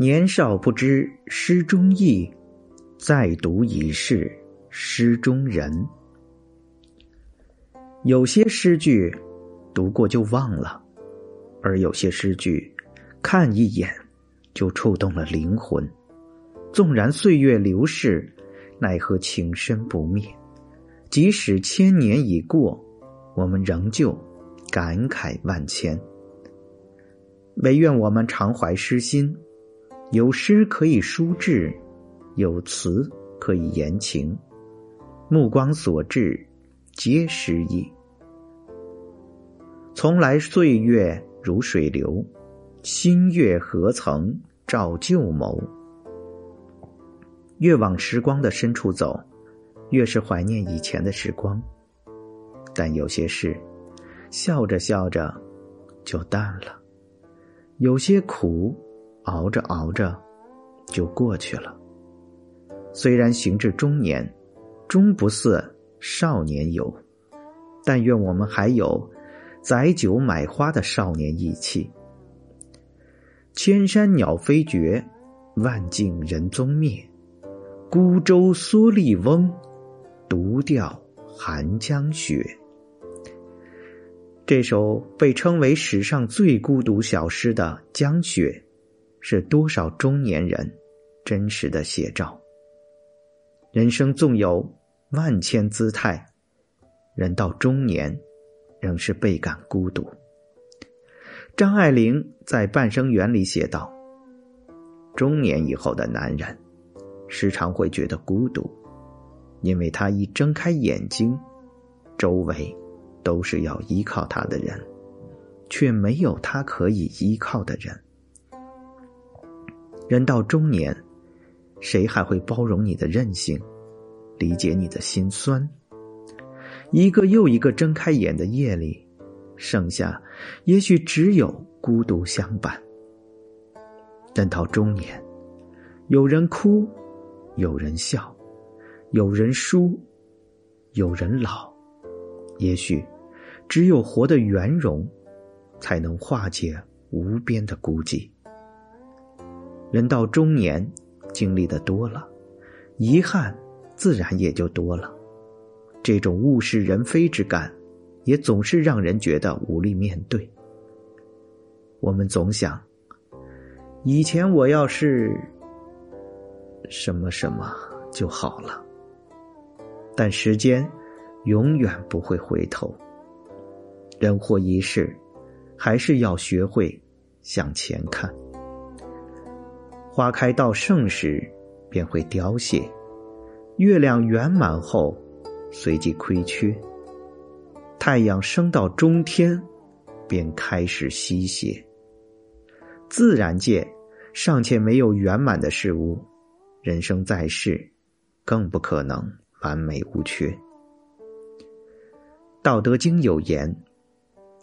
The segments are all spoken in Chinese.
年少不知诗中意，再读已是诗中人。有些诗句读过就忘了，而有些诗句看一眼就触动了灵魂。纵然岁月流逝，奈何情深不灭。即使千年已过，我们仍旧感慨万千。唯愿我们常怀诗心，有诗可以书志，有词可以言情，目光所至，皆诗意。从来岁月如水流，新月何曾照旧眸？越往时光的深处走，越是怀念以前的时光。但有些事，笑着笑着就淡了；有些苦，熬着熬着就过去了。虽然行至中年，终不似少年游，但愿我们还有载酒买花的少年意气。千山鸟飞绝，万径人踪灭。孤舟蓑笠翁，独钓寒江雪。这首被称为史上最孤独小诗的《江雪》，是多少中年人真实的写照。人生纵有万千姿态，人到中年，仍是倍感孤独。张爱玲在《半生缘》里写道：“中年以后的男人。”时常会觉得孤独，因为他一睁开眼睛，周围都是要依靠他的人，却没有他可以依靠的人。人到中年，谁还会包容你的任性，理解你的心酸？一个又一个睁开眼的夜里，剩下也许只有孤独相伴。人到中年，有人哭。有人笑，有人输，有人老。也许，只有活得圆融，才能化解无边的孤寂。人到中年，经历的多了，遗憾自然也就多了。这种物是人非之感，也总是让人觉得无力面对。我们总想，以前我要是……什么什么就好了，但时间永远不会回头。人活一世，还是要学会向前看。花开到盛时，便会凋谢；月亮圆满后，随即亏缺；太阳升到中天，便开始西斜。自然界尚且没有圆满的事物。人生在世，更不可能完美无缺。《道德经》有言：“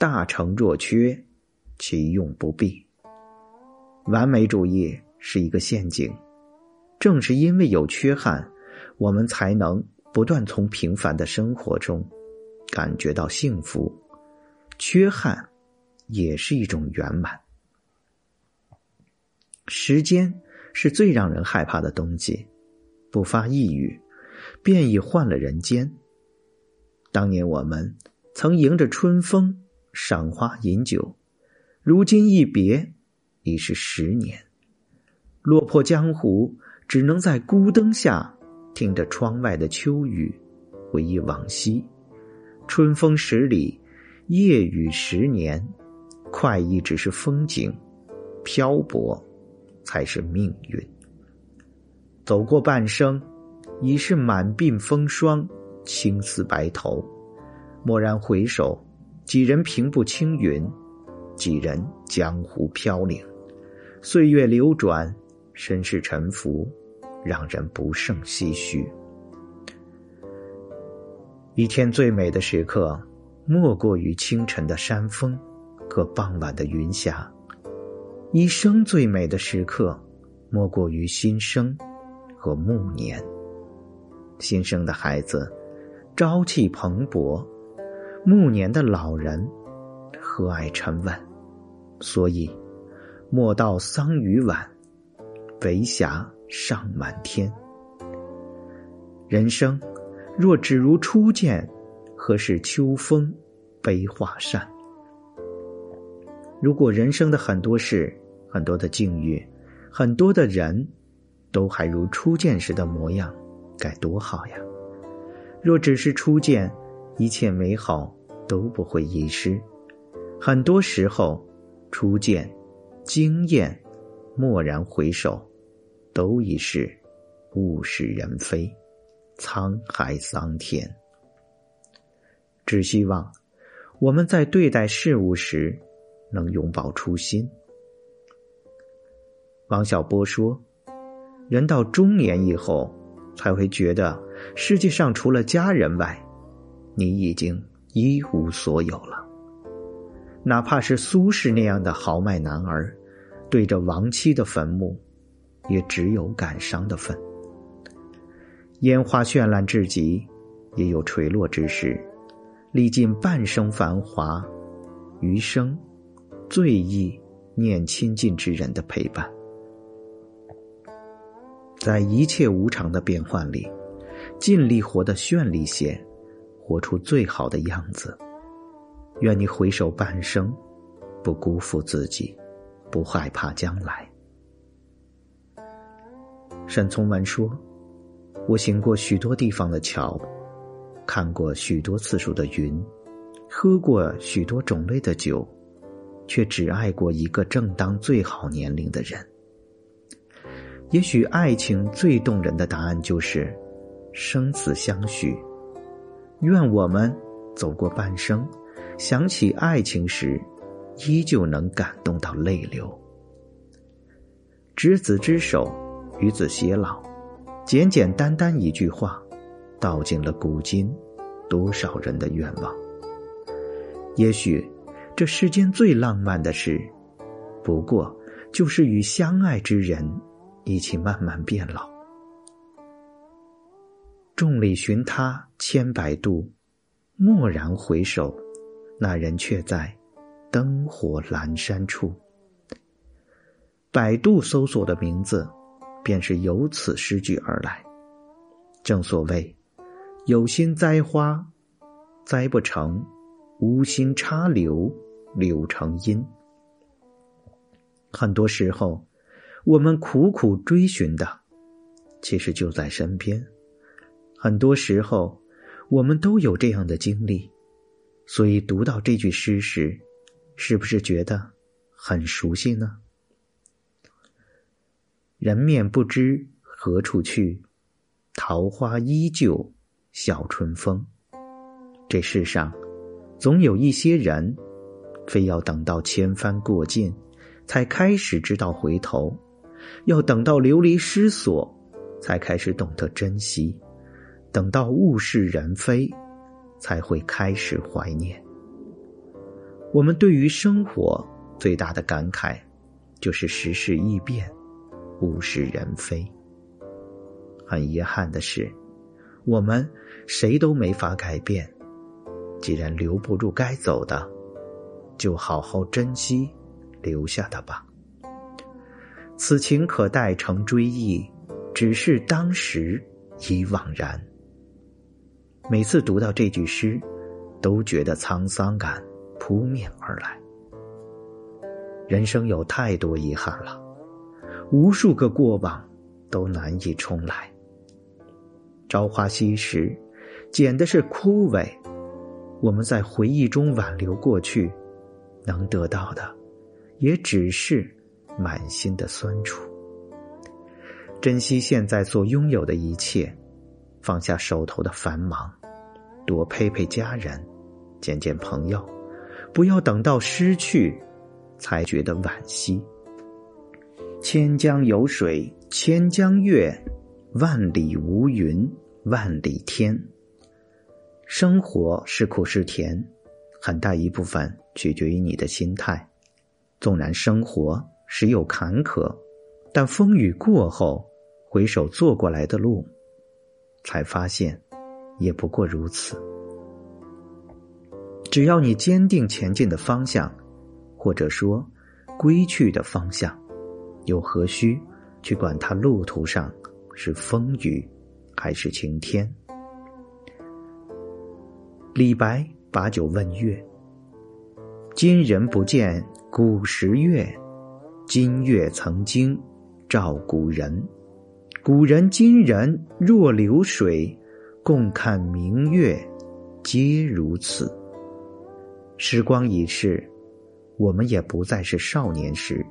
大成若缺，其用不必。”完美主义是一个陷阱。正是因为有缺憾，我们才能不断从平凡的生活中感觉到幸福。缺憾也是一种圆满。时间。是最让人害怕的东西，不发一语，便已换了人间。当年我们曾迎着春风赏花饮酒，如今一别已是十年。落魄江湖，只能在孤灯下听着窗外的秋雨，回忆往昔。春风十里，夜雨十年，快意只是风景，漂泊。才是命运。走过半生，已是满鬓风霜，青丝白头。蓦然回首，几人平步青云，几人江湖飘零。岁月流转，身世沉浮，让人不胜唏嘘。一天最美的时刻，莫过于清晨的山峰和傍晚的云霞。一生最美的时刻，莫过于新生和暮年。新生的孩子朝气蓬勃，暮年的老人和蔼沉稳。所以，莫道桑榆晚，围霞尚满天。人生若只如初见，何事秋风悲画扇？如果人生的很多事、很多的境遇、很多的人，都还如初见时的模样，该多好呀！若只是初见，一切美好都不会遗失。很多时候，初见、惊艳、蓦然回首，都已是物是人非，沧海桑田。只希望我们在对待事物时。能永葆初心。王小波说：“人到中年以后，才会觉得世界上除了家人外，你已经一无所有了。哪怕是苏轼那样的豪迈男儿，对着亡妻的坟墓，也只有感伤的份。烟花绚烂至极，也有垂落之时。历尽半生繁华，余生。”最易念亲近之人的陪伴，在一切无常的变幻里，尽力活得绚丽些，活出最好的样子。愿你回首半生，不辜负自己，不害怕将来。沈从文说：“我行过许多地方的桥，看过许多次数的云，喝过许多种类的酒。”却只爱过一个正当最好年龄的人。也许爱情最动人的答案就是生死相许。愿我们走过半生，想起爱情时，依旧能感动到泪流。执子之手，与子偕老，简简单单一句话，道尽了古今多少人的愿望。也许。这世间最浪漫的事，不过就是与相爱之人一起慢慢变老。众里寻他千百度，蓦然回首，那人却在灯火阑珊处。百度搜索的名字，便是由此诗句而来。正所谓，有心栽花，栽不成；无心插柳。柳成荫。很多时候，我们苦苦追寻的，其实就在身边。很多时候，我们都有这样的经历，所以读到这句诗时，是不是觉得很熟悉呢？人面不知何处去，桃花依旧笑春风。这世上，总有一些人。非要等到千帆过尽，才开始知道回头；要等到流离失所，才开始懂得珍惜；等到物是人非，才会开始怀念。我们对于生活最大的感慨，就是时事易变，物是人非。很遗憾的是，我们谁都没法改变。既然留不住该走的，就好好珍惜留下的吧。此情可待成追忆，只是当时已惘然。每次读到这句诗，都觉得沧桑感扑面而来。人生有太多遗憾了，无数个过往都难以重来。朝花夕拾，捡的是枯萎。我们在回忆中挽留过去。能得到的，也只是满心的酸楚。珍惜现在所拥有的一切，放下手头的繁忙，多陪陪家人，见见朋友，不要等到失去，才觉得惋惜。千江有水千江月，万里无云万里天。生活是苦是甜，很大一部分。取决于你的心态。纵然生活时有坎坷，但风雨过后，回首做过来的路，才发现，也不过如此。只要你坚定前进的方向，或者说归去的方向，又何须去管他路途上是风雨还是晴天。李白把酒问月：“今人不见古时月，今月曾经照古人。古人今人若流水，共看明月，皆如此。”时光已逝，我们也不再是少年时，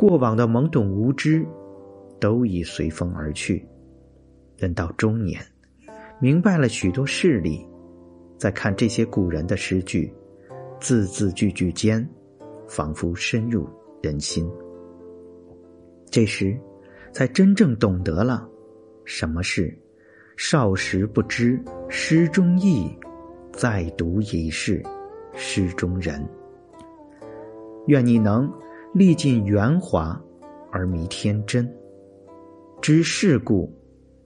过往的懵懂无知，都已随风而去。人到中年，明白了许多事理，再看这些古人的诗句，字字句句间，仿佛深入人心。这时，才真正懂得了什么是“少时不知诗中意，再读已是”。诗中人，愿你能历尽圆滑而弥天真，知世故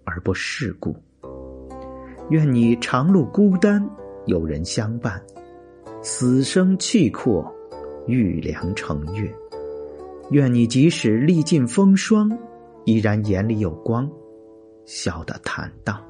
而不世故。愿你长路孤单有人相伴，死生契阔玉梁成月。愿你即使历尽风霜，依然眼里有光，笑得坦荡。